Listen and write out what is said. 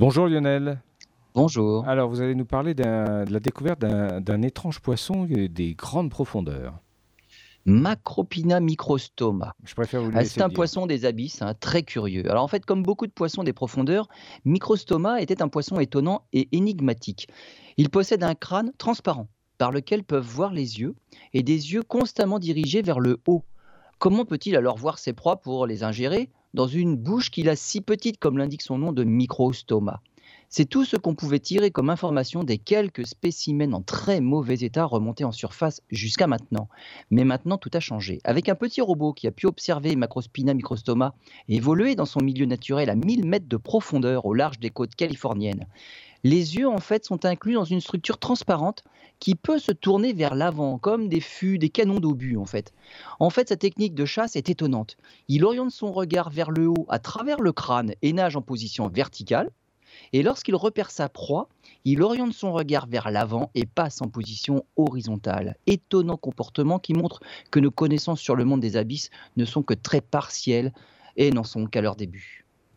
Bonjour Lionel. Bonjour. Alors, vous allez nous parler de la découverte d'un étrange poisson des grandes profondeurs. Macropina microstoma. Je préfère vous ah, C'est un poisson des abysses, hein, très curieux. Alors en fait, comme beaucoup de poissons des profondeurs, Microstoma était un poisson étonnant et énigmatique. Il possède un crâne transparent par lequel peuvent voir les yeux et des yeux constamment dirigés vers le haut. Comment peut-il alors voir ses proies pour les ingérer? Dans une bouche qu'il a si petite comme l'indique son nom de microstoma c'est tout ce qu'on pouvait tirer comme information des quelques spécimens en très mauvais état remontés en surface jusqu'à maintenant. Mais maintenant, tout a changé. Avec un petit robot qui a pu observer Macrospina microstoma évoluer dans son milieu naturel à 1000 mètres de profondeur au large des côtes californiennes, les yeux en fait sont inclus dans une structure transparente qui peut se tourner vers l'avant comme des fûts, des canons d'obus en fait. En fait, sa technique de chasse est étonnante. Il oriente son regard vers le haut à travers le crâne et nage en position verticale et lorsqu'il repère sa proie, il oriente son regard vers l'avant et passe en position horizontale. Étonnant comportement qui montre que nos connaissances sur le monde des abysses ne sont que très partielles et n'en sont qu'à leur début.